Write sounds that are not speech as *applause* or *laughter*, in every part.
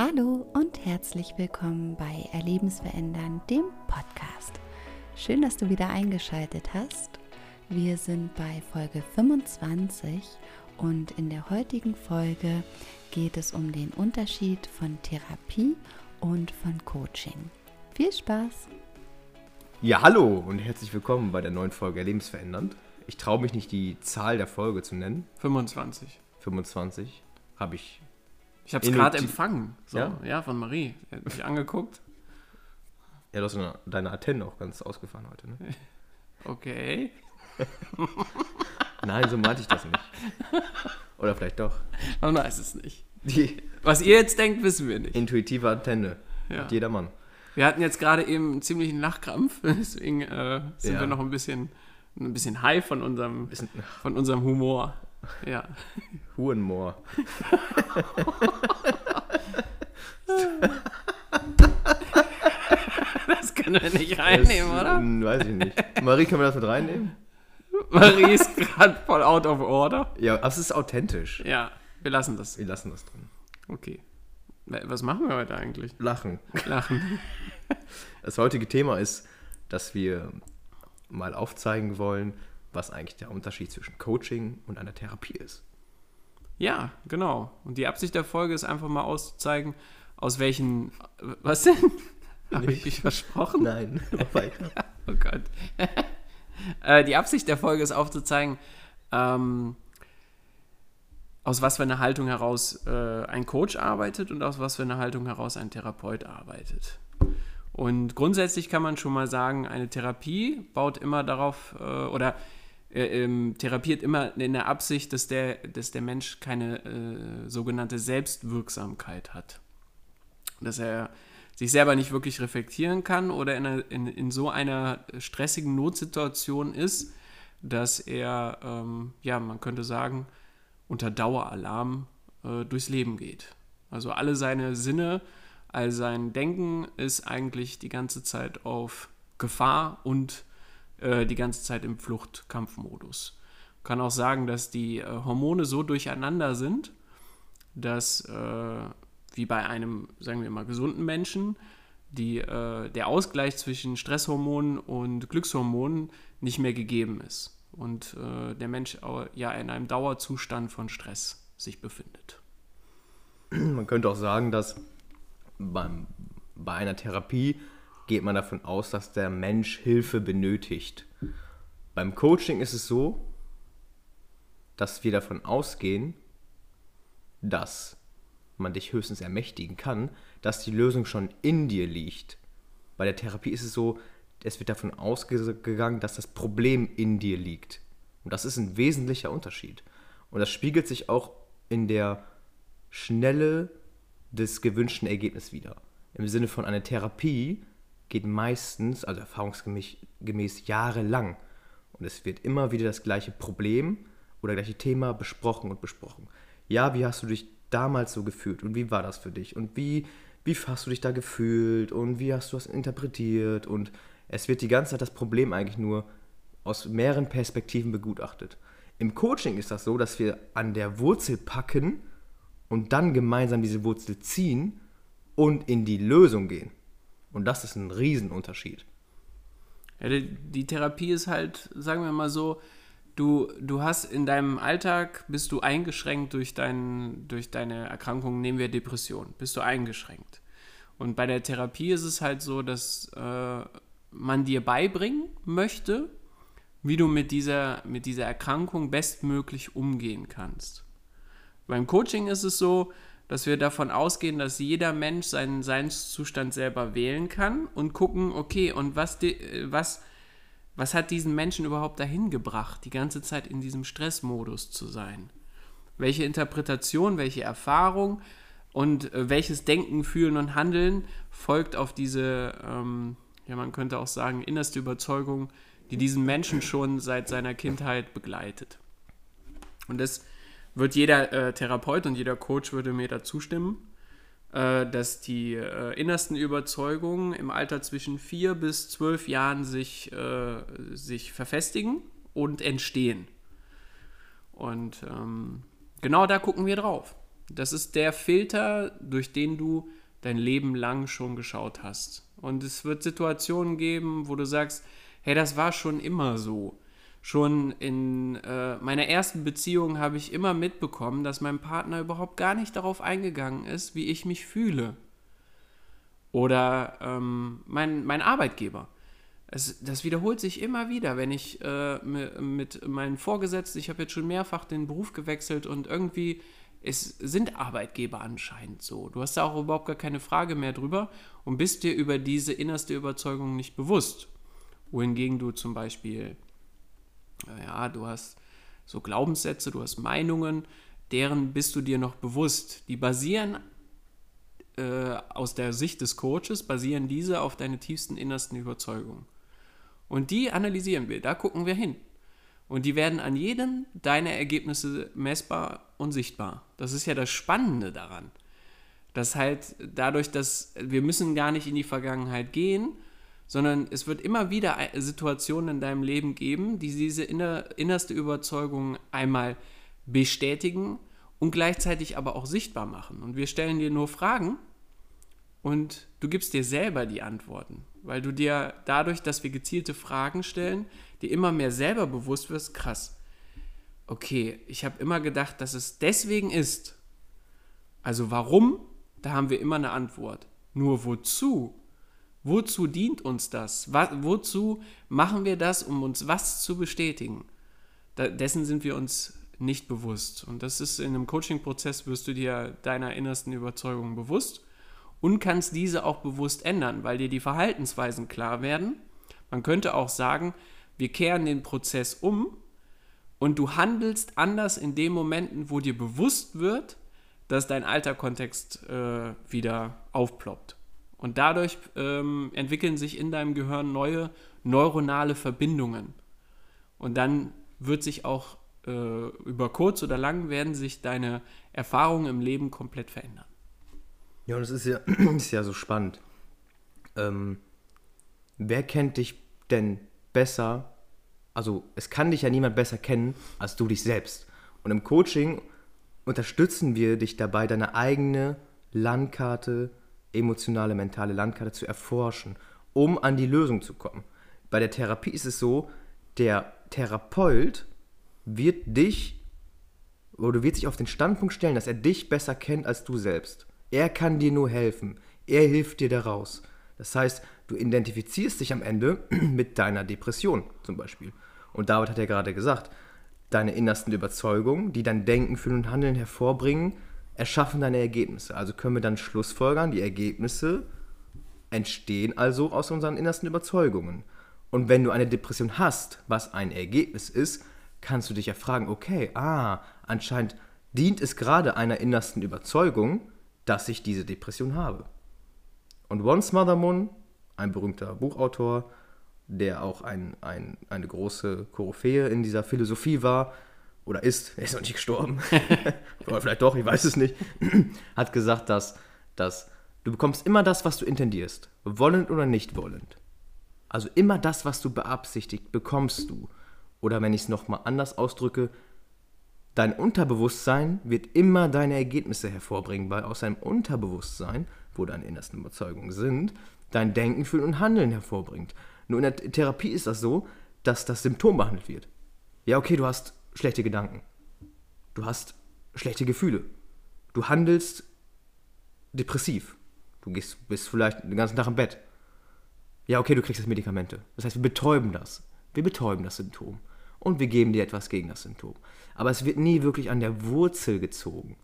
Hallo und herzlich willkommen bei Erlebensverändern, dem Podcast. Schön, dass du wieder eingeschaltet hast. Wir sind bei Folge 25 und in der heutigen Folge geht es um den Unterschied von Therapie und von Coaching. Viel Spaß! Ja, hallo und herzlich willkommen bei der neuen Folge Erlebensverändernd. Ich traue mich nicht, die Zahl der Folge zu nennen. 25. 25 habe ich. Ich habe es gerade empfangen. So, Ja? ja? von Marie. Er hat mich angeguckt. Ja, du hast deine- deine Antenne auch ganz ausgefahren heute, ne? *laughs* Okay. *laughs* Nein, so meinte ich das nicht. Oder vielleicht doch. Man weiß es nicht. Die Was ihr jetzt denkt, wissen wir nicht. intuitive Antenne. Ja. Hat jeder Mann. Wir hatten jetzt gerade eben einen ziemlichen Lachkrampf, *laughs* deswegen äh, sind Ja. wir noch ein bisschen, ein bisschen high von unserem, von unserem Humor. Ja. Hurenmoor. Das können wir nicht reinnehmen, Das, oder? Weiß ich nicht. Marie, können wir das mit reinnehmen? Marie ist gerade voll out of order. Ja, aber es ist authentisch. Ja, wir lassen das. Wir lassen das drin. Okay. Was machen wir heute eigentlich? Lachen. Lachen. Das heutige Thema ist, dass wir mal aufzeigen wollen, was eigentlich der Unterschied zwischen Coaching und einer Therapie ist. Ja, genau. Und die Absicht der Folge ist einfach mal auszuzeigen, aus welchen. Was denn? *laughs* Habe ich mich versprochen? Nein, *laughs* weiter. *laughs* Oh Gott. äh, die Absicht der Folge ist aufzuzeigen, ähm, aus was für einer Haltung heraus äh, ein Coach arbeitet und aus was für einer Haltung heraus ein Therapeut arbeitet. Und grundsätzlich kann man schon mal sagen, eine Therapie baut immer darauf äh, oder äh, ähm, therapiert immer in der Absicht, dass der, dass der Mensch keine äh, sogenannte Selbstwirksamkeit hat. Dass er sich selber nicht wirklich reflektieren kann oder in, in, in so einer stressigen Notsituation ist, dass er, ähm, ja, man könnte sagen, unter Daueralarm äh, durchs Leben geht. Also alle seine Sinne, all sein Denken ist eigentlich die ganze Zeit auf Gefahr und äh, die ganze Zeit im Flucht-Kampfmodus. Kann auch sagen, dass die äh, Hormone so durcheinander sind, dass äh, wie bei einem, sagen wir mal, gesunden Menschen, die, äh, der Ausgleich zwischen Stresshormonen und Glückshormonen nicht mehr gegeben ist und äh, der Mensch ja in einem Dauerzustand von Stress sich befindet. Man könnte auch sagen, dass beim, bei einer Therapie geht man davon aus, dass der Mensch Hilfe benötigt. Beim Coaching ist es so, dass wir davon ausgehen, dass man dich höchstens ermächtigen kann, dass die Lösung schon in dir liegt. Bei der Therapie ist es so, es wird davon ausgegangen, dass das Problem in dir liegt. Und das ist ein wesentlicher Unterschied. Und das spiegelt sich auch in der Schnelle des gewünschten Ergebnisses wieder. Im Sinne von einer Therapie geht meistens, also erfahrungsgemäß gemäß jahrelang. Und es wird immer wieder das gleiche Problem oder gleiche Thema besprochen und besprochen. Ja, wie hast du dich damals so gefühlt und wie war das für dich und wie, wie hast du dich da gefühlt und wie hast du das interpretiert und es wird die ganze Zeit das Problem eigentlich nur aus mehreren Perspektiven begutachtet. Im Coaching ist das so, dass wir an der Wurzel packen und dann gemeinsam diese Wurzel ziehen und in die Lösung gehen. Und das ist ein Riesenunterschied. Ja, die, die Therapie ist halt, sagen wir mal so, du, du hast in deinem Alltag, bist du eingeschränkt durch, dein, durch deine Erkrankung, nehmen wir Depression, bist du eingeschränkt. Und bei der Therapie ist es halt so, dass äh, man dir beibringen möchte, wie du mit dieser, mit dieser Erkrankung bestmöglich umgehen kannst. Beim Coaching ist es so, dass wir davon ausgehen, dass jeder Mensch seinen Seinszustand selber wählen kann und gucken, okay, und was, äh, was, was hat diesen Menschen überhaupt dahin gebracht, die ganze Zeit in diesem Stressmodus zu sein? Welche Interpretation, welche Erfahrung und äh, welches Denken, Fühlen und Handeln folgt auf diese, ähm, ja, man könnte auch sagen, innerste Überzeugung, die diesen Menschen schon seit seiner Kindheit begleitet. Und das wird jeder äh, Therapeut und jeder Coach würde mir da zustimmen, äh, dass die äh, innersten Überzeugungen im Alter zwischen vier bis zwölf Jahren sich, äh, sich verfestigen und entstehen. Und ähm, genau da gucken wir drauf. Das ist der Filter, durch den du dein Leben lang schon geschaut hast. Und es wird Situationen geben, wo du sagst, hey, das war schon immer so. Schon in äh, meiner ersten Beziehung habe ich immer mitbekommen, dass mein Partner überhaupt gar nicht darauf eingegangen ist, wie ich mich fühle. Oder ähm, mein, mein Arbeitgeber. Es, das wiederholt sich immer wieder, wenn ich äh, mit meinen Vorgesetzten, ich habe jetzt schon mehrfach den Beruf gewechselt und irgendwie es sind Arbeitgeber anscheinend so. Du hast da auch überhaupt gar keine Frage mehr drüber und bist dir über diese innerste Überzeugung nicht bewusst. Wohingegen du zum Beispiel, ja, du hast so Glaubenssätze, du hast Meinungen, deren bist du dir noch bewusst. Die basieren äh, aus der Sicht des Coaches, basieren diese auf deine tiefsten innersten Überzeugungen. Und die analysieren wir, da gucken wir hin. Und die werden an jedem deiner Ergebnisse messbar und sichtbar. Das ist ja das Spannende daran. Das halt dadurch, dass wir müssen gar nicht in die Vergangenheit gehen, sondern es wird immer wieder Situationen in deinem Leben geben, die diese innerste Überzeugung einmal bestätigen und gleichzeitig aber auch sichtbar machen. Und wir stellen dir nur Fragen und du gibst dir selber die Antworten, weil du dir dadurch, dass wir gezielte Fragen stellen, dir immer mehr selber bewusst wirst, krass. Okay, ich habe immer gedacht, dass es deswegen ist. Also warum? Da haben wir immer eine Antwort. Nur wozu? Wozu dient uns das? Wozu machen wir das, um uns was zu bestätigen? Dessen sind wir uns nicht bewusst. Und das ist in einem Coaching-Prozess, wirst du dir deiner innersten Überzeugung bewusst und kannst diese auch bewusst ändern, weil dir die Verhaltensweisen klar werden. Man könnte auch sagen, wir kehren den Prozess um und du handelst anders in den Momenten, wo dir bewusst wird, dass dein alter Kontext äh, wieder aufploppt. Und dadurch ähm, entwickeln sich in deinem Gehirn neue neuronale Verbindungen. Und dann wird sich auch äh, über kurz oder lang werden sich deine Erfahrungen im Leben komplett verändern. Ja, und es ist ja, *clears throat* ist ja so spannend. Ähm, wer kennt dich denn besser? Also, es kann dich ja niemand besser kennen als du dich selbst. Und im Coaching unterstützen wir dich dabei, deine eigene Landkarte, emotionale, mentale Landkarte zu erforschen, um an die Lösung zu kommen. Bei der Therapie ist es so, der Therapeut wird dich oder wird sich auf den Standpunkt stellen, dass er dich besser kennt als du selbst. Er kann dir nur helfen. Er hilft dir daraus. Das heißt, du identifizierst dich am Ende *clears throat* mit deiner Depression zum Beispiel. Und David hat ja gerade gesagt, deine innersten Überzeugungen, die dein Denken, Fühlen und Handeln hervorbringen, erschaffen deine Ergebnisse. Also können wir dann schlussfolgern, die Ergebnisse entstehen also aus unseren innersten Überzeugungen. Und wenn du eine Depression hast, was ein Ergebnis ist, kannst du dich ja fragen, okay, ah, anscheinend dient es gerade einer innersten Überzeugung, dass ich diese Depression habe. Und Once Mother Moon, ein berühmter Buchautor, der auch ein, ein, eine große Koryphäe in dieser Philosophie war, oder ist, er ist noch nicht gestorben, *laughs* oder vielleicht doch, ich weiß es nicht, *clears throat* hat gesagt, dass, dass du bekommst immer das, was du intendierst, wollend oder nicht wollend. Also immer das, was du beabsichtigt, bekommst du. Oder wenn ich es nochmal anders ausdrücke, Dein Unterbewusstsein wird immer deine Ergebnisse hervorbringen, weil aus deinem Unterbewusstsein, wo deine innersten Überzeugungen sind, dein Denken, Fühlen und Handeln hervorbringt. Nur in der Therapie ist das so, dass das Symptom behandelt wird. Ja, okay, du hast schlechte Gedanken. Du hast schlechte Gefühle. Du handelst depressiv. Du gehst, bist vielleicht den ganzen Tag im Bett. Ja, okay, du kriegst jetzt Medikamente. Das heißt, wir betäuben das. Wir betäuben das Symptom. Und wir geben dir etwas gegen das Symptom aber es wird nie wirklich an der Wurzel gezogen.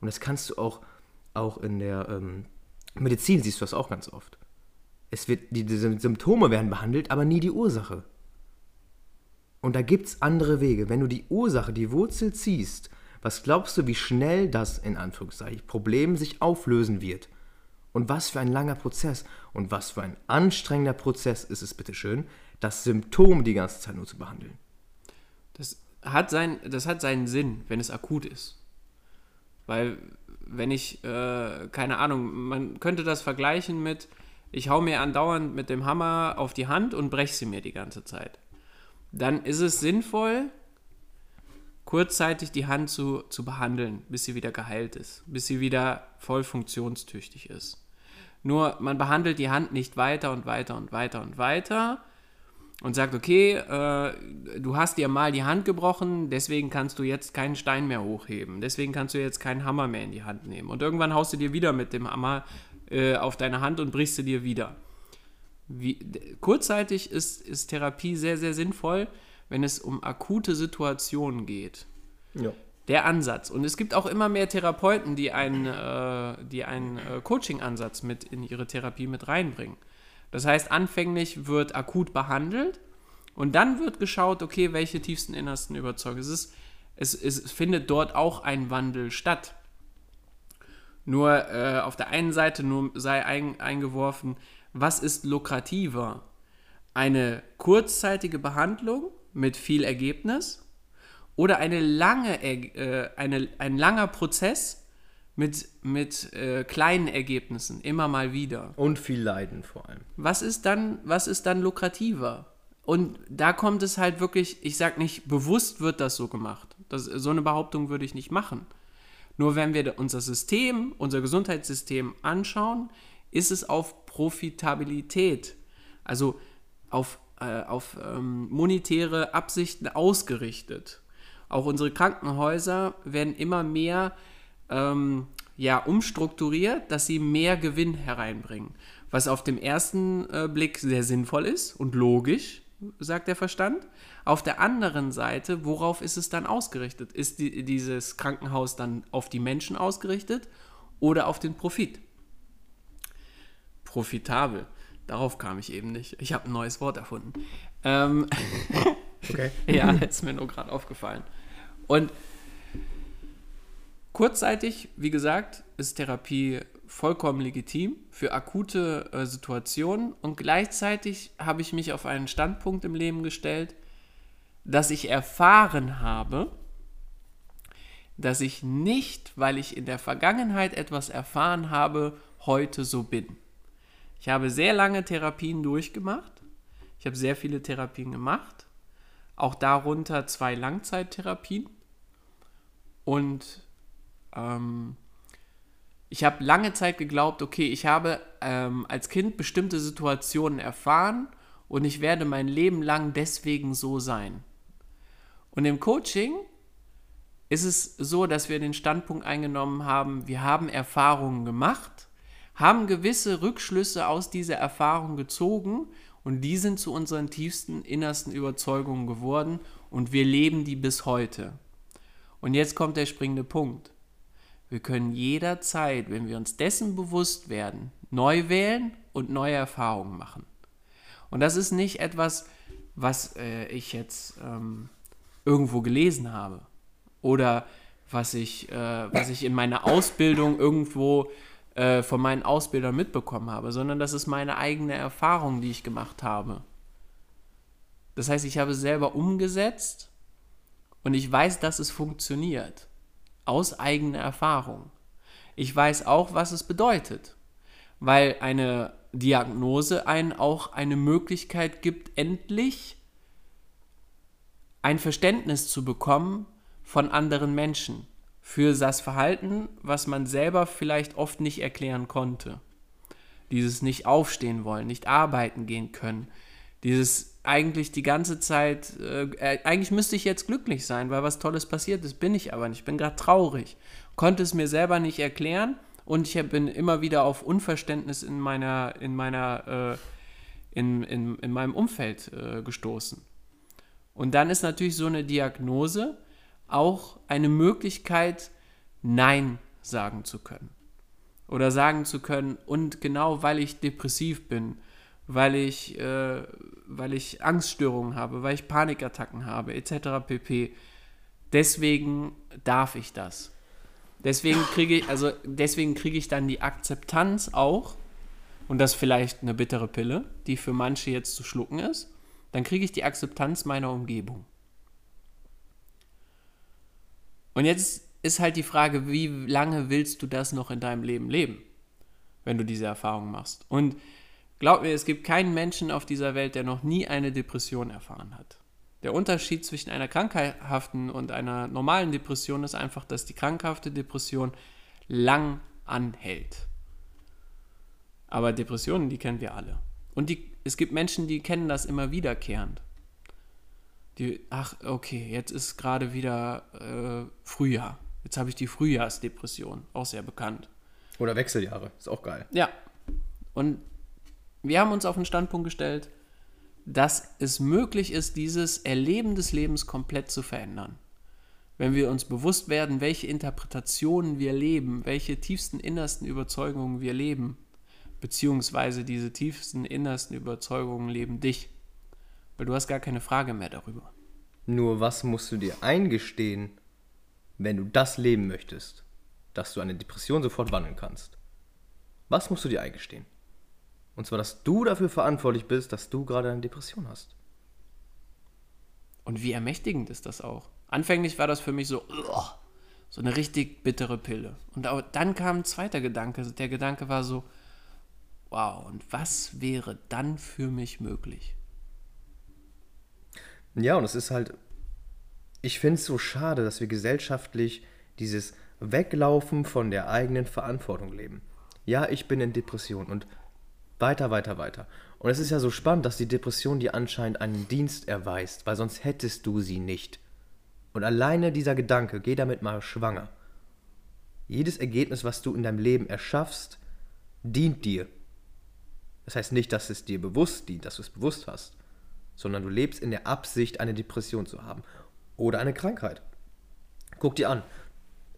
Und das kannst du auch, auch in der ähm, Medizin siehst du das auch ganz oft. Es wird, die, die Symptome werden behandelt, aber nie die Ursache. Und da gibt es andere Wege. Wenn du die Ursache, die Wurzel ziehst, was glaubst du, wie schnell das in Anführungszeichen Problem sich auflösen wird? Und was für ein langer Prozess und was für ein anstrengender Prozess ist es bitteschön, das Symptom die ganze Zeit nur zu behandeln. Das hat sein, das hat seinen Sinn, wenn es akut ist. Weil, wenn ich, äh, keine Ahnung, man könnte das vergleichen mit, ich hau mir andauernd mit dem Hammer auf die Hand und breche sie mir die ganze Zeit. Dann ist es sinnvoll, kurzzeitig die Hand zu, zu behandeln, bis sie wieder geheilt ist, bis sie wieder voll funktionstüchtig ist. Nur man behandelt die Hand nicht weiter und weiter und weiter und weiter und sagt, okay, äh, du hast dir mal die Hand gebrochen, deswegen kannst du jetzt keinen Stein mehr hochheben, deswegen kannst du jetzt keinen Hammer mehr in die Hand nehmen. Und irgendwann haust du dir wieder mit dem Hammer äh, auf deine Hand und brichst sie dir wieder. Wie, kurzzeitig ist, ist Therapie sehr, sehr sinnvoll, wenn es um akute Situationen geht. Ja. Der Ansatz. Und es gibt auch immer mehr Therapeuten, die einen, äh, die einen äh, Coaching-Ansatz mit in ihre Therapie mit reinbringen. Das heißt, anfänglich wird akut behandelt und dann wird geschaut, okay, welche tiefsten Innersten überzeugen. Es, ist, es, es findet dort auch ein Wandel statt. Nur äh, auf der einen Seite nur sei ein, eingeworfen, was ist lukrativer? Eine kurzzeitige Behandlung mit viel Ergebnis oder eine lange, äh, eine, ein langer Prozess mit, mit äh, kleinen Ergebnissen, immer mal wieder. Und viel Leiden vor allem. Was ist dann, was ist dann lukrativer? Und da kommt es halt wirklich, ich sag nicht, bewusst wird das so gemacht. Das, so eine Behauptung würde ich nicht machen. Nur wenn wir unser System, unser Gesundheitssystem anschauen, ist es auf Profitabilität, also auf, äh, auf ähm, monetäre Absichten ausgerichtet. Auch unsere Krankenhäuser werden immer mehr ähm, ja, umstrukturiert, dass sie mehr Gewinn hereinbringen. Was auf dem ersten äh, Blick sehr sinnvoll ist und logisch, sagt der Verstand. Auf der anderen Seite, worauf ist es dann ausgerichtet? Ist die, dieses Krankenhaus dann auf die Menschen ausgerichtet oder auf den Profit? Profitabel. Darauf kam ich eben nicht. Ich habe ein neues Wort erfunden. Ähm, *laughs* okay. ja, ist mir nur gerade aufgefallen. Und kurzzeitig, wie gesagt, ist Therapie vollkommen legitim für akute äh, Situationen und gleichzeitig habe ich mich auf einen Standpunkt im Leben gestellt, dass ich erfahren habe, dass ich nicht, weil ich in der Vergangenheit etwas erfahren habe, heute so bin. Ich habe sehr lange Therapien durchgemacht. Ich habe sehr viele Therapien gemacht. Auch darunter zwei Langzeittherapien. Und ähm, ich habe lange Zeit geglaubt, okay, ich habe ähm, als Kind bestimmte Situationen erfahren und ich werde mein Leben lang deswegen so sein. Und im Coaching ist es so, dass wir den Standpunkt eingenommen haben, wir haben Erfahrungen gemacht, haben gewisse Rückschlüsse aus dieser Erfahrung gezogen und die sind zu unseren tiefsten, innersten Überzeugungen geworden und wir leben die bis heute. Und jetzt kommt der springende Punkt. Wir können jederzeit, wenn wir uns dessen bewusst werden, neu wählen und neue Erfahrungen machen. Und das ist nicht etwas, was äh, ich jetzt ähm, irgendwo gelesen habe oder was ich, äh, was ich in meiner Ausbildung irgendwo äh, von meinen Ausbildern mitbekommen habe, sondern das ist meine eigene Erfahrung, die ich gemacht habe. Das heißt, ich habe selber umgesetzt und ich weiß, dass es funktioniert. Aus eigener Erfahrung. Ich weiß auch, was es bedeutet. Weil eine Diagnose einen auch eine Möglichkeit gibt, endlich ein Verständnis zu bekommen von anderen Menschen für das Verhalten, was man selber vielleicht oft nicht erklären konnte. Dieses nicht aufstehen wollen, nicht arbeiten gehen können, dieses eigentlich die ganze Zeit, äh, äh, eigentlich müsste ich jetzt glücklich sein, weil was Tolles passiert ist, bin ich aber nicht. Ich bin gerade traurig. Konnte es mir selber nicht erklären und ich bin immer wieder auf Unverständnis in meiner, in meiner, äh, in, in, in meinem Umfeld äh, gestoßen. Und dann ist natürlich so eine Diagnose auch eine Möglichkeit, Nein sagen zu können. Oder sagen zu können, und genau weil ich depressiv bin, weil ich, äh, weil ich Angststörungen habe, weil ich Panikattacken habe, etc. pp. Deswegen darf ich das. Deswegen kriege ich, also deswegen kriege ich dann die Akzeptanz auch, und das vielleicht eine bittere Pille, die für manche jetzt zu schlucken ist, dann kriege ich die Akzeptanz meiner Umgebung. Und jetzt ist halt die Frage, wie lange willst du das noch in deinem Leben leben, wenn du diese Erfahrung machst? Und Glaub mir, es gibt keinen Menschen auf dieser Welt, der noch nie eine Depression erfahren hat. Der Unterschied zwischen einer krankhaften und einer normalen Depression ist einfach, dass die krankhafte Depression lang anhält. Aber Depressionen, die kennen wir alle. Und die, es gibt Menschen, die kennen das immer wiederkehrend. Die, ach, okay, jetzt ist gerade wieder äh, Frühjahr. Jetzt habe ich die Frühjahrsdepression, auch sehr bekannt. Oder Wechseljahre, ist auch geil. Ja. Und wir haben uns auf den Standpunkt gestellt, dass es möglich ist, dieses Erleben des Lebens komplett zu verändern. Wenn wir uns bewusst werden, welche Interpretationen wir leben, welche tiefsten innersten Überzeugungen wir leben, beziehungsweise diese tiefsten innersten Überzeugungen leben dich, weil du hast gar keine Frage mehr darüber. Nur was musst du dir eingestehen, wenn du das leben möchtest, dass du eine Depression sofort wandeln kannst? Was musst du dir eingestehen? Und zwar, dass du dafür verantwortlich bist, dass du gerade eine Depression hast. Und wie ermächtigend ist das auch? Anfänglich war das für mich so, so eine richtig bittere Pille. Und dann kam ein zweiter Gedanke. Der Gedanke war so, wow, und was wäre dann für mich möglich? Ja, und es ist halt, ich finde es so schade, dass wir gesellschaftlich dieses Weglaufen von der eigenen Verantwortung leben. Ja, ich bin in Depression und weiter, weiter, weiter. Und es ist ja so spannend, dass die Depression dir anscheinend einen Dienst erweist, weil sonst hättest du sie nicht. Und alleine dieser Gedanke, geh damit mal schwanger. Jedes Ergebnis, was du in deinem Leben erschaffst, dient dir. Das heißt nicht, dass es dir bewusst dient, dass du es bewusst hast, sondern du lebst in der Absicht, eine Depression zu haben oder eine Krankheit. Guck dir an.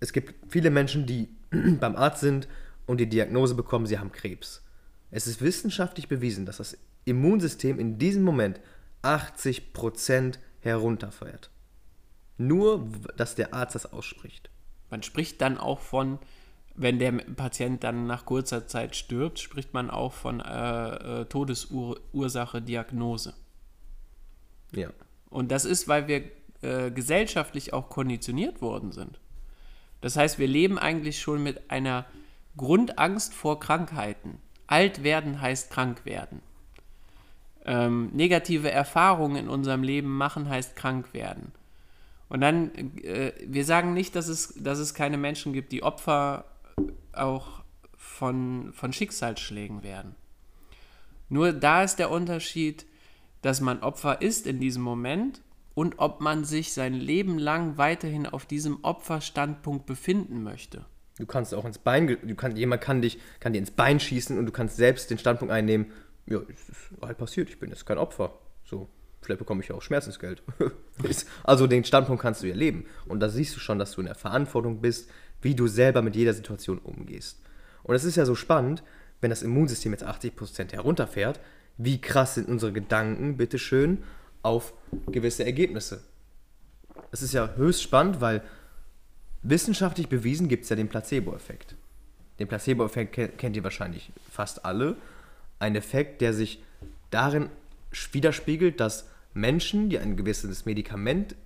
Es gibt viele Menschen, die *clears throat* beim Arzt sind und die Diagnose bekommen, sie haben Krebs. Es ist wissenschaftlich bewiesen, dass das Immunsystem in diesem Moment 80% herunterfährt. Nur, dass der Arzt das ausspricht. Man spricht dann auch von, wenn der Patient dann nach kurzer Zeit stirbt, spricht man auch von äh, äh, Todesursache, Diagnose. Ja. Und das ist, weil wir äh, gesellschaftlich auch konditioniert worden sind. Das heißt, wir leben eigentlich schon mit einer Grundangst vor Krankheiten. Alt werden heißt krank werden. Ähm, negative Erfahrungen in unserem Leben machen heißt krank werden. Und dann, äh, wir sagen nicht, dass es, dass es keine Menschen gibt, die Opfer auch von, von Schicksalsschlägen werden. Nur da ist der Unterschied, dass man Opfer ist in diesem Moment und ob man sich sein Leben lang weiterhin auf diesem Opferstandpunkt befinden möchte. Du kannst auch ins Bein, du kann, jemand kann dich, kann dir ins Bein schießen und du kannst selbst den Standpunkt einnehmen, ja, es ist halt passiert, ich bin jetzt kein Opfer. So, vielleicht bekomme ich ja auch Schmerzensgeld. *laughs* also den Standpunkt kannst du ja leben. Und da siehst du schon, dass du in der Verantwortung bist, wie du selber mit jeder Situation umgehst. Und es ist ja so spannend, wenn das Immunsystem jetzt 80% herunterfährt, wie krass sind unsere Gedanken, bitteschön, auf gewisse Ergebnisse. Es ist ja höchst spannend, weil Wissenschaftlich bewiesen gibt es ja den Placebo-Effekt. Den Placebo-Effekt kennt ihr wahrscheinlich fast alle. Ein Effekt, der sich darin widerspiegelt, dass Menschen, die ein gewisses Medikament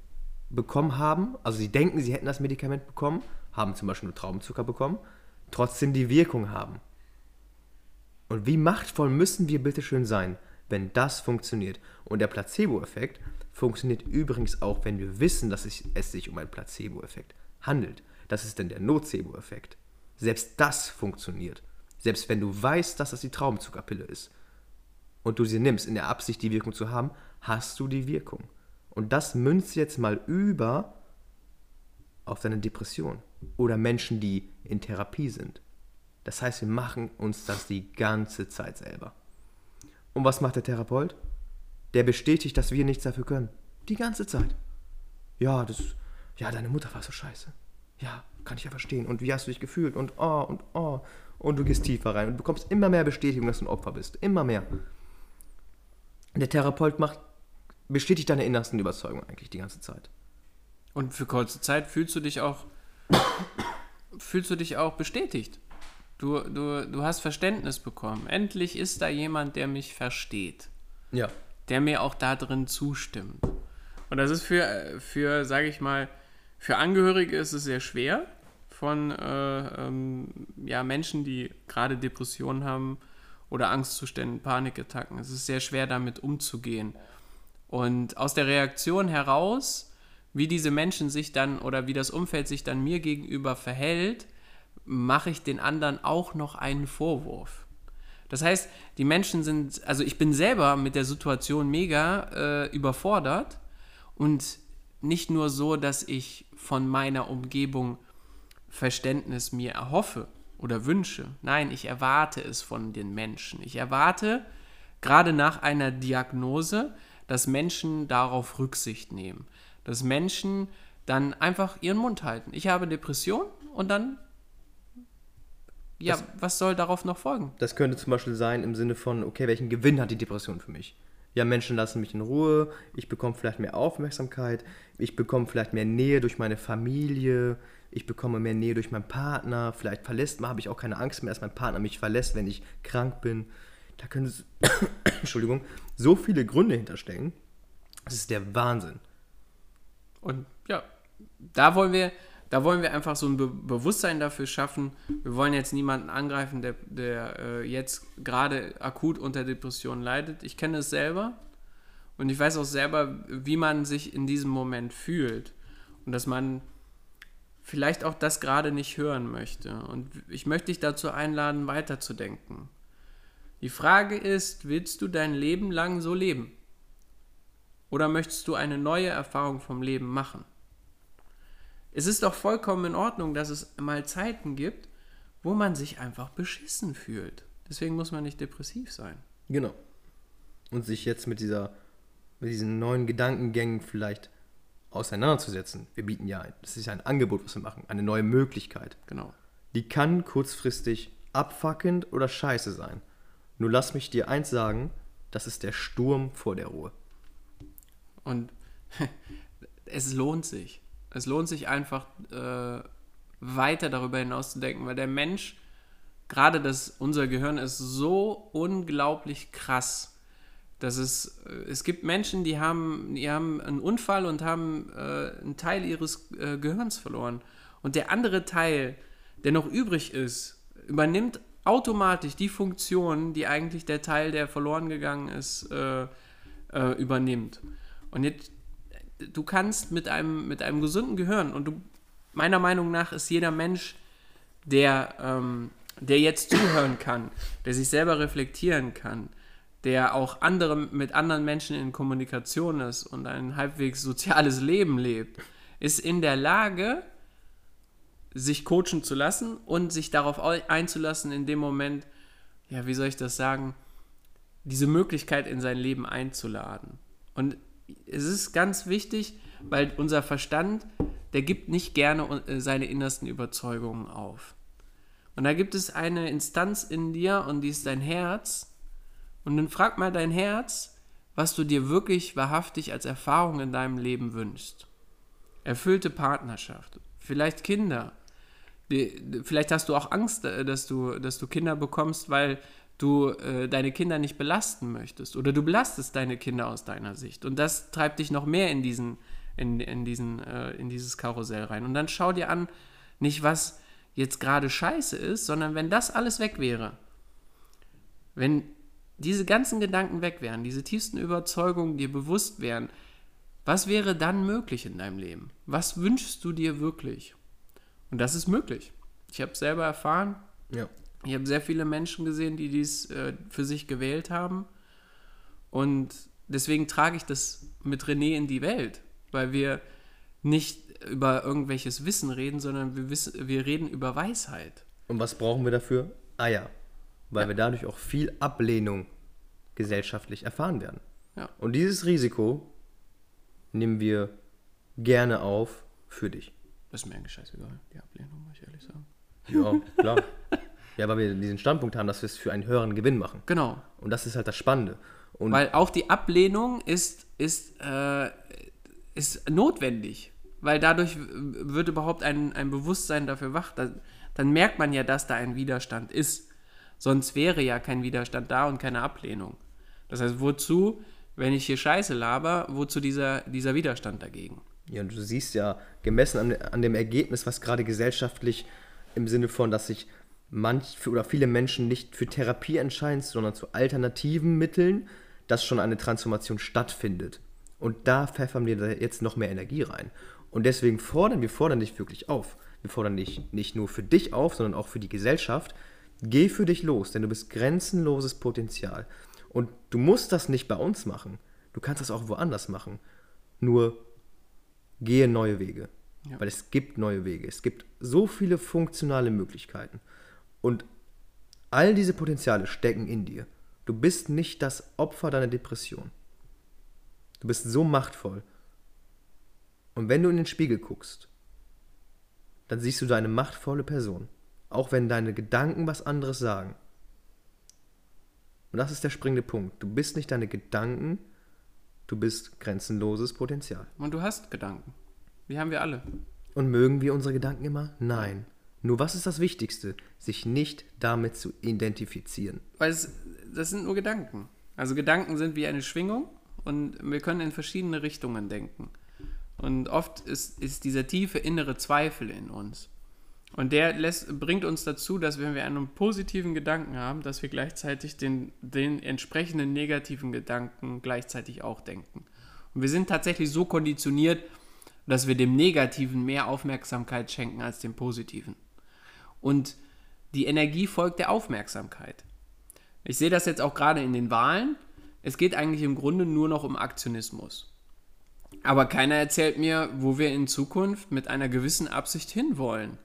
bekommen haben, also sie denken, sie hätten das Medikament bekommen, haben zum Beispiel nur Traubenzucker bekommen, trotzdem die Wirkung haben. Und wie machtvoll müssen wir bitte schön sein, wenn das funktioniert? Und der Placebo-Effekt funktioniert übrigens auch, wenn wir wissen, dass es sich um einen Placebo-Effekt handelt. Das ist dann der Nocebo-Effekt. Selbst das funktioniert. Selbst wenn du weißt, dass das die Traumzuckerpille ist und du sie nimmst in der Absicht, die Wirkung zu haben, hast du die Wirkung. Und das münzt jetzt mal über auf deine Depression oder Menschen, die in Therapie sind. Das heißt, wir machen uns das die ganze Zeit selber. Und was macht der Therapeut? Der bestätigt, dass wir nichts dafür können. Die ganze Zeit. Ja, das, ja, deine Mutter war so scheiße. Ja, kann ich ja verstehen. Und wie hast du dich gefühlt? Und oh, und oh. Und du gehst tiefer rein und bekommst immer mehr Bestätigung, dass du ein Opfer bist. Immer mehr. Der Therapeut macht, bestätigt deine innersten Überzeugungen eigentlich die ganze Zeit. Und für kurze Zeit fühlst du dich auch, fühlst du dich auch bestätigt. Du, du, du hast Verständnis bekommen. Endlich ist da jemand, der mich versteht. Ja. Der mir auch da drin zustimmt. Und das ist für, für sage ich mal, für Angehörige ist es sehr schwer von äh, ähm, ja, Menschen, die gerade Depressionen haben oder Angstzuständen, Panikattacken. Es ist sehr schwer damit umzugehen. Und aus der Reaktion heraus, wie diese Menschen sich dann oder wie das Umfeld sich dann mir gegenüber verhält, mache ich den anderen auch noch einen Vorwurf. Das heißt, die Menschen sind, also ich bin selber mit der Situation mega äh, überfordert und nicht nur so, dass ich von meiner Umgebung Verständnis mir erhoffe oder wünsche. Nein, ich erwarte es von den Menschen. Ich erwarte gerade nach einer Diagnose, dass Menschen darauf Rücksicht nehmen. Dass Menschen dann einfach ihren Mund halten. Ich habe Depression und dann ja, Das- was soll darauf noch folgen? Das könnte zum Beispiel sein im Sinne von, okay, welchen Gewinn hat die Depression für mich? Ja, Menschen lassen mich in Ruhe, ich bekomme vielleicht mehr Aufmerksamkeit, ich bekomme vielleicht mehr Nähe durch meine Familie, ich bekomme mehr Nähe durch meinen Partner, vielleicht verlässt man, habe ich auch keine Angst mehr, dass mein Partner mich verlässt, wenn ich krank bin. Da können *coughs* Entschuldigung, so viele Gründe hinterstecken. Das ist der Wahnsinn. Und ja, da wollen wir, da wollen wir einfach so ein Be Bewusstsein dafür schaffen. Wir wollen jetzt niemanden angreifen, der, der äh, jetzt gerade akut unter Depressionen leidet. Ich kenne es selber und ich weiß auch selber, wie man sich in diesem Moment fühlt und dass man vielleicht auch das gerade nicht hören möchte. Und ich möchte dich dazu einladen, weiterzudenken. Die Frage ist, willst du dein Leben lang so leben? Oder möchtest du eine neue Erfahrung vom Leben machen? Es ist doch vollkommen in Ordnung, dass es mal Zeiten gibt, wo man sich einfach beschissen fühlt. Deswegen muss man nicht depressiv sein. Genau. Und sich jetzt mit dieser, mit diesen neuen Gedankengängen vielleicht auseinanderzusetzen. Wir bieten ja ein, das ist ja ein Angebot, was wir machen, eine neue Möglichkeit. Genau. Die kann kurzfristig abfuckend oder scheiße sein. Nur lass mich dir eins sagen, das ist der Sturm vor der Ruhe. Und *laughs* es lohnt sich. Es lohnt sich einfach äh, weiter darüber hinaus zu denken, weil der Mensch, gerade das, unser Gehirn ist so unglaublich krass, dass es, äh, es gibt Menschen, die haben, die haben einen Unfall und haben äh, einen Teil ihres äh, Gehirns verloren. Und der andere Teil, der noch übrig ist, übernimmt automatisch die Funktion, die eigentlich der Teil, der verloren gegangen ist, äh, äh, übernimmt. Und jetzt, du kannst mit einem, mit einem gesunden Gehirn, und du, meiner Meinung nach ist jeder Mensch, der, ähm, der jetzt zuhören kann, der sich selber reflektieren kann, der auch andere, mit anderen Menschen in Kommunikation ist und ein halbwegs soziales Leben lebt, ist in der Lage, sich coachen zu lassen und sich darauf au- einzulassen, in dem Moment, ja, wie soll ich das sagen, diese Möglichkeit in sein Leben einzuladen. Und es ist ganz wichtig, weil unser Verstand, der gibt nicht gerne äh, seine innersten Überzeugungen auf. Und da gibt es eine Instanz in dir und die ist dein Herz. Und dann frag mal dein Herz, was du dir wirklich wahrhaftig als Erfahrung in deinem Leben wünschst. Erfüllte Partnerschaft, vielleicht Kinder. Vielleicht hast du auch Angst, äh, dass du, dass du Kinder bekommst, weil du äh, deine Kinder nicht belasten möchtest. Oder du belastest deine Kinder aus deiner Sicht. Und das treibt dich noch mehr in, diesen, in, in, diesen, äh, in dieses Karussell rein. Und dann schau dir an, nicht was jetzt gerade scheiße ist, sondern wenn das alles weg wäre, wenn diese ganzen Gedanken weg wären, diese tiefsten Überzeugungen dir bewusst wären, was wäre dann möglich in deinem Leben? Was wünschst du dir wirklich? Und das ist möglich. Ich habe selber erfahren, Ja. Ich habe sehr viele Menschen gesehen, die dies äh, für sich gewählt haben. Und deswegen trage ich das mit René in die Welt, weil wir nicht über irgendwelches Wissen reden, sondern wir, wissen, wir reden über Weisheit. Und was brauchen wir dafür? Eier. Weil wir dadurch auch viel Ablehnung gesellschaftlich erfahren werden. Ja. Und dieses Risiko nehmen wir gerne auf für dich. Das ist mir eigentlich scheißegal, die Ablehnung, muss ich ehrlich sagen. Ja, klar. *laughs* ja, weil wir diesen Standpunkt haben, dass wir es für einen höheren Gewinn machen. Genau. Und das ist halt das Spannende. Und Weil auch die Ablehnung ist, ist, äh, ist notwendig. Weil dadurch wird überhaupt ein, ein Bewusstsein dafür wach. Da, dann merkt man ja, dass da ein Widerstand ist. Sonst wäre ja kein Widerstand da und keine Ablehnung. Das heißt, wozu, wenn ich hier Scheiße laber, wozu dieser, dieser Widerstand dagegen? Ja, und du siehst ja, gemessen an, an dem Ergebnis, was gerade gesellschaftlich im Sinne von, dass sich manch oder viele Menschen nicht für Therapie entscheiden, sondern zu alternativen Mitteln, dass schon eine Transformation stattfindet. Und da pfeffern wir da jetzt noch mehr Energie rein. Und deswegen fordern wir fordern dich wirklich auf. Wir fordern dich nicht nur für dich auf, sondern auch für die Gesellschaft. Geh für dich los, denn du bist grenzenloses Potenzial. Und du musst das nicht bei uns machen. Du kannst das auch woanders machen. Nur gehe neue Wege. Ja. Weil es gibt neue Wege. Es gibt so viele funktionale Möglichkeiten. Und all diese Potenziale stecken in dir. Du bist nicht das Opfer deiner Depression. Du bist so machtvoll. Und wenn du in den Spiegel guckst, dann siehst du deine machtvolle Person. Auch wenn deine Gedanken was anderes sagen. Und das ist der springende Punkt. Du bist nicht deine Gedanken, du bist grenzenloses Potenzial. Und du hast Gedanken. Die haben wir alle. Und mögen wir unsere Gedanken immer? Nein. Nur was ist das Wichtigste? Sich nicht damit zu identifizieren. Weil es, das sind nur Gedanken. Also Gedanken sind wie eine Schwingung und wir können in verschiedene Richtungen denken. Und oft ist, ist dieser tiefe innere Zweifel in uns. Und der lässt, bringt uns dazu, dass wenn wir einen positiven Gedanken haben, dass wir gleichzeitig den, den entsprechenden negativen Gedanken gleichzeitig auch denken. Und wir sind tatsächlich so konditioniert, dass wir dem Negativen mehr Aufmerksamkeit schenken als dem Positiven. Und die Energie folgt der Aufmerksamkeit. Ich sehe das jetzt auch gerade in den Wahlen. Es geht eigentlich im Grunde nur noch um Aktionismus. Aber keiner erzählt mir, wo wir in Zukunft mit einer gewissen Absicht hinwollen.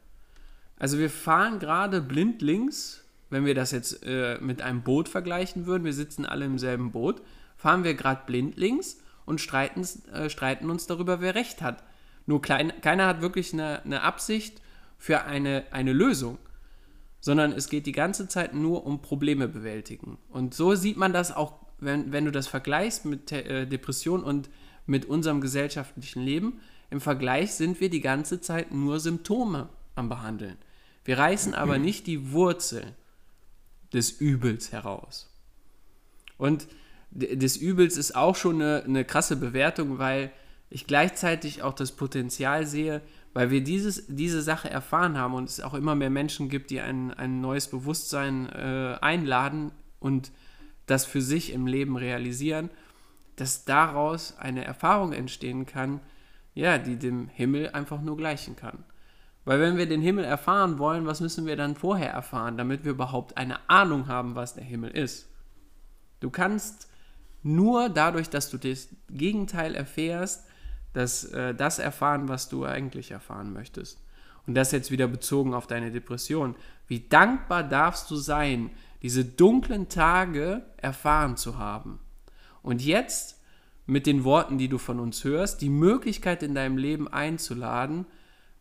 Also wir fahren gerade blind links, wenn wir das jetzt äh, mit einem Boot vergleichen würden, wir sitzen alle im selben Boot, fahren wir gerade blind links und streiten, äh, streiten uns darüber, wer recht hat. Nur klein, keiner hat wirklich eine, eine Absicht für eine, eine Lösung, sondern es geht die ganze Zeit nur um Probleme bewältigen. Und so sieht man das auch, wenn, wenn du das vergleichst mit äh, Depression und mit unserem gesellschaftlichen Leben. Im Vergleich sind wir die ganze Zeit nur Symptome am Behandeln. Wir reißen aber nicht die Wurzel des Übels heraus. Und des Übels ist auch schon eine, eine krasse Bewertung, weil ich gleichzeitig auch das Potenzial sehe, weil wir dieses, diese Sache erfahren haben und es auch immer mehr Menschen gibt, die ein, ein neues Bewusstsein äh, einladen und das für sich im Leben realisieren, dass daraus eine Erfahrung entstehen kann, ja, die dem Himmel einfach nur gleichen kann. Weil wenn wir den Himmel erfahren wollen, was müssen wir dann vorher erfahren, damit wir überhaupt eine Ahnung haben, was der Himmel ist? Du kannst nur dadurch, dass du das Gegenteil erfährst, das, äh, das erfahren, was du eigentlich erfahren möchtest. Und das jetzt wieder bezogen auf deine Depression. Wie dankbar darfst du sein, diese dunklen Tage erfahren zu haben. Und jetzt mit den Worten, die du von uns hörst, die Möglichkeit in deinem Leben einzuladen,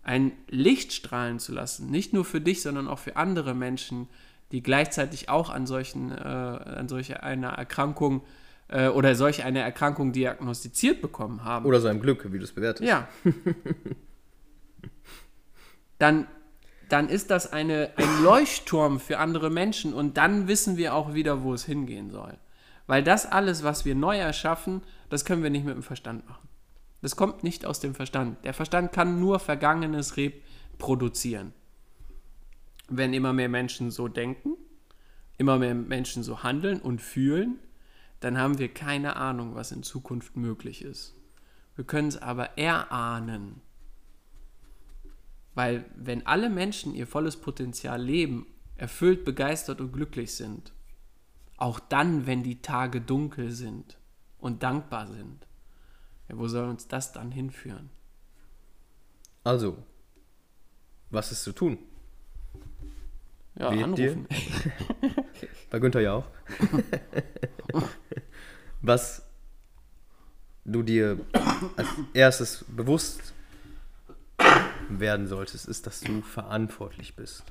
ein Licht strahlen zu lassen, nicht nur für dich, sondern auch für andere Menschen, die gleichzeitig auch an solchen, äh, an solch einer Erkrankung äh, oder solch eine Erkrankung diagnostiziert bekommen haben. Oder so ein Glück, wie du es bewertest. Ja. dann, dann ist das eine, ein Leuchtturm für andere Menschen und dann wissen wir auch wieder, wo es hingehen soll. Weil das alles, was wir neu erschaffen, das können wir nicht mit dem Verstand machen. Das kommt nicht aus dem Verstand. Der Verstand kann nur Vergangenes reproduzieren. Wenn immer mehr Menschen so denken, immer mehr Menschen so handeln und fühlen, dann haben wir keine Ahnung, was in Zukunft möglich ist. Wir können es aber erahnen. Weil wenn alle Menschen ihr volles Potenzial leben, erfüllt, begeistert und glücklich sind, auch dann, wenn die Tage dunkel sind und dankbar sind, ja, wo soll uns das dann hinführen? Also, was ist zu tun? Ja, Wählt anrufen. *laughs* Bei Günther ja auch. *laughs* Was du dir als erstes bewusst werden solltest, ist, dass du verantwortlich bist.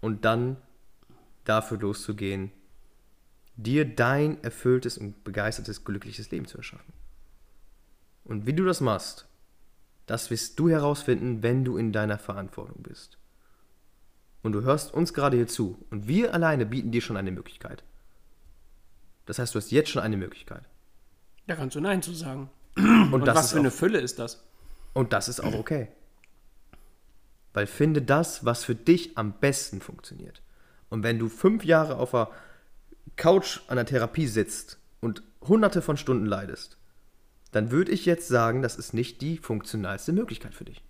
Und dann dafür loszugehen, dir dein erfülltes und begeistertes, glückliches Leben zu erschaffen. Und wie du das machst, das wirst du herausfinden, wenn du in deiner Verantwortung bist. Und du hörst uns gerade hier zu. Und wir alleine bieten dir schon eine Möglichkeit. Das heißt, du hast jetzt schon eine Möglichkeit. Da kannst du Nein zu sagen. Und, Und das was ist für eine auch, Fülle ist das? und das ist auch okay. Weil finde das, was für dich am besten funktioniert. Und wenn du fünf Jahre auf der Couch an der Therapie sitzt und hunderte von Stunden leidest, dann würde ich jetzt sagen, das ist nicht die funktionalste Möglichkeit für dich.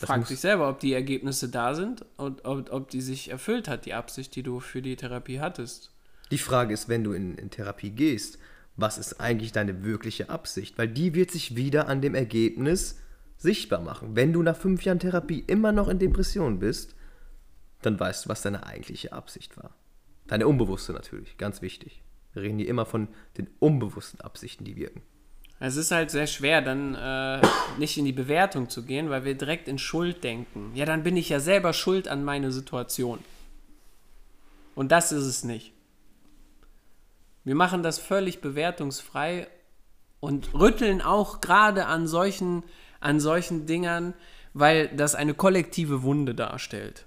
Das Frag muss- dich selber, ob die Ergebnisse da sind und ob, ob die sich erfüllt hat, die Absicht, die du für die Therapie hattest. Die Frage ist, wenn du in, in Therapie gehst, was ist eigentlich deine wirkliche Absicht? Weil die wird sich wieder an dem Ergebnis sichtbar machen. Wenn du nach fünf Jahren Therapie immer noch in Depression bist, dann weißt du, was deine eigentliche Absicht war. Deine unbewusste natürlich, ganz wichtig. Wir reden hier immer von den unbewussten Absichten, die wirken. Es ist halt sehr schwer, dann äh, nicht in die Bewertung zu gehen, weil wir direkt in Schuld denken. Ja, dann bin ich ja selber schuld an meine Situation. Und das ist es nicht. Wir machen das völlig bewertungsfrei und rütteln auch gerade an solchen, an solchen Dingern, weil das eine kollektive Wunde darstellt.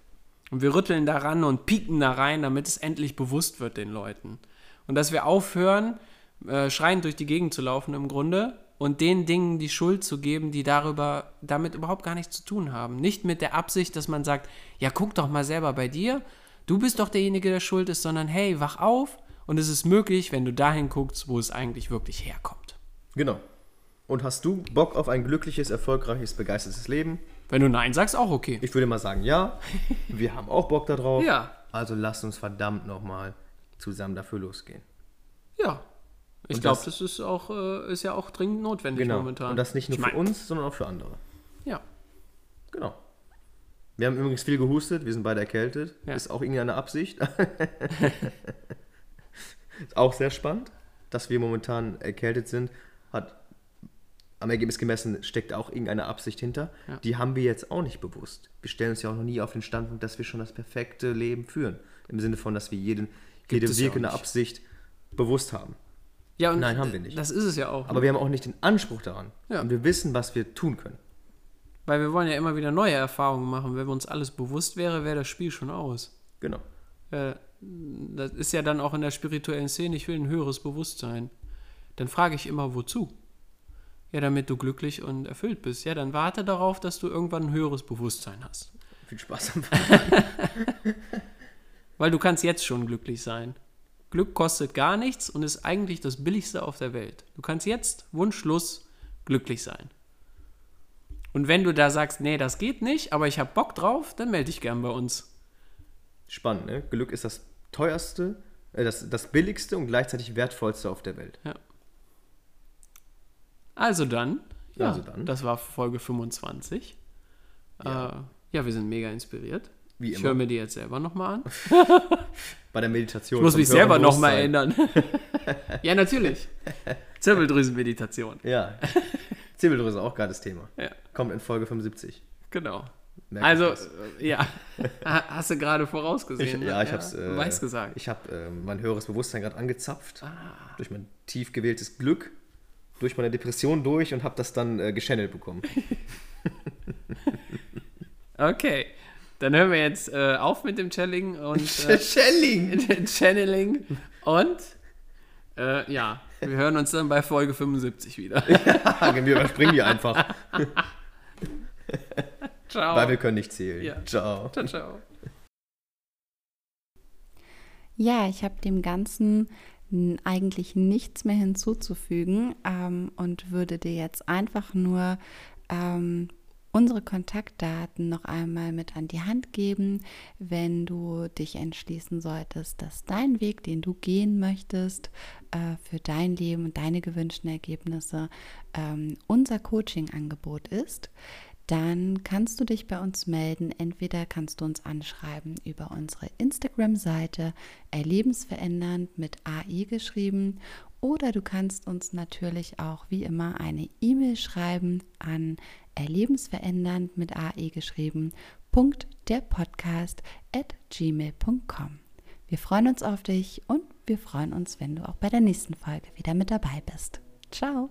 Und wir rütteln daran und pieken da rein, damit es endlich bewusst wird den Leuten. Und dass wir aufhören, äh, schreiend durch die Gegend zu laufen im Grunde und den Dingen die Schuld zu geben, die darüber damit überhaupt gar nichts zu tun haben. Nicht mit der Absicht, dass man sagt, ja, guck doch mal selber bei dir, du bist doch derjenige, der schuld ist, sondern hey, wach auf und es ist möglich, wenn du dahin guckst, wo es eigentlich wirklich herkommt. Genau. Und hast du Bock auf ein glückliches, erfolgreiches, begeistertes Leben? Wenn du Nein sagst, auch okay. Ich würde mal sagen, ja. *laughs* Wir haben auch Bock darauf. Ja. Also lasst uns verdammt nochmal zusammen dafür losgehen. Ja. Ich glaube, das- das, ist auch, äh, ist ja auch dringend notwendig Genau. momentan. Und das nicht nur Ich für mein, uns, sondern auch für andere. Ja. Genau. Wir haben übrigens viel gehustet, wir sind beide erkältet. Ja. Ist auch irgendeine Absicht. *laughs* ist auch sehr spannend, dass wir momentan erkältet sind. Hat am Ergebnis gemessen, steckt auch irgendeine Absicht hinter. Ja. Die haben wir jetzt auch nicht bewusst. Wir stellen uns ja auch noch nie auf den Standpunkt, dass wir schon das perfekte Leben führen. Im Sinne von, dass wir jeden, jede ja wirkende. Absicht bewusst haben. Ja und Nein, haben wir nicht. Das ist es ja auch. Aber wir haben auch nicht den Anspruch daran. Ja. Und wir wissen, was wir tun können. Weil wir wollen ja immer wieder neue Erfahrungen machen. Wenn uns alles bewusst wäre, wäre das Spiel schon aus. Genau. Äh, das ist ja dann auch in der spirituellen Szene, ich will ein höheres Bewusstsein. Dann frage ich immer, wozu? Ja, damit du glücklich und erfüllt bist. Ja, dann warte darauf, dass du irgendwann ein höheres Bewusstsein hast. Viel Spaß am *laughs* Weil du kannst jetzt schon glücklich sein. Glück kostet gar nichts und ist eigentlich das Billigste auf der Welt. Du kannst jetzt wunschlos glücklich sein. Und wenn du da sagst, nee, das geht nicht, aber ich habe Bock drauf, dann melde dich gern bei uns. Spannend, ne? Glück ist das teuerste, äh, das, das billigste und gleichzeitig wertvollste auf der Welt. Also dann, ja, Also dann. das war Folge 25. Ja, äh, ja wir sind mega inspiriert. Wie ich immer. höre mir die jetzt selber nochmal an. *laughs* Bei der Meditation. Ich muss mich selber nochmal erinnern. *laughs* ja, natürlich. Zirbeldrüsenmeditation. Ja. Zirbeldrüse, auch geiles Thema. Ja, Kommt in Folge 75. genau. Merkt Also, äh, ja, *laughs* Ha- hast du gerade Ich, vorausgesehen. ne? ja, ich hab's. Äh, weiß gesagt. Ich habe äh, mein höheres Bewusstsein gerade angezapft. Ah. Durch mein tief gewähltes Glück. Durch meine Depression durch und habe das dann äh, geschannelt bekommen. *laughs* Okay, dann hören wir jetzt äh, auf mit dem Channeling und *laughs* äh, Channeling! *laughs* Channeling und äh, ja, wir hören uns dann bei Folge 75 wieder. *laughs* wir überspringen die einfach, Ciao. weil wir können nicht zählen. Ja. Ciao. ciao, ciao. Ja, ich habe dem Ganzen eigentlich nichts mehr hinzuzufügen ähm, und würde dir jetzt einfach nur ähm, unsere Kontaktdaten noch einmal mit an die Hand geben, wenn du dich entschließen solltest, dass dein Weg, den du gehen möchtest, äh, für dein Leben und deine gewünschten Ergebnisse ähm, unser Coaching-Angebot ist dann kannst du dich bei uns melden. Entweder kannst du uns anschreiben über unsere Instagram-Seite Erlebensverändernd mit AI geschrieben oder du kannst uns natürlich auch wie immer eine E-Mail schreiben an erlebensverändernd mit AI geschrieben. Der Podcast at gmail.com. Wir freuen uns auf dich und wir freuen uns, wenn du auch bei der nächsten Folge wieder mit dabei bist. Ciao!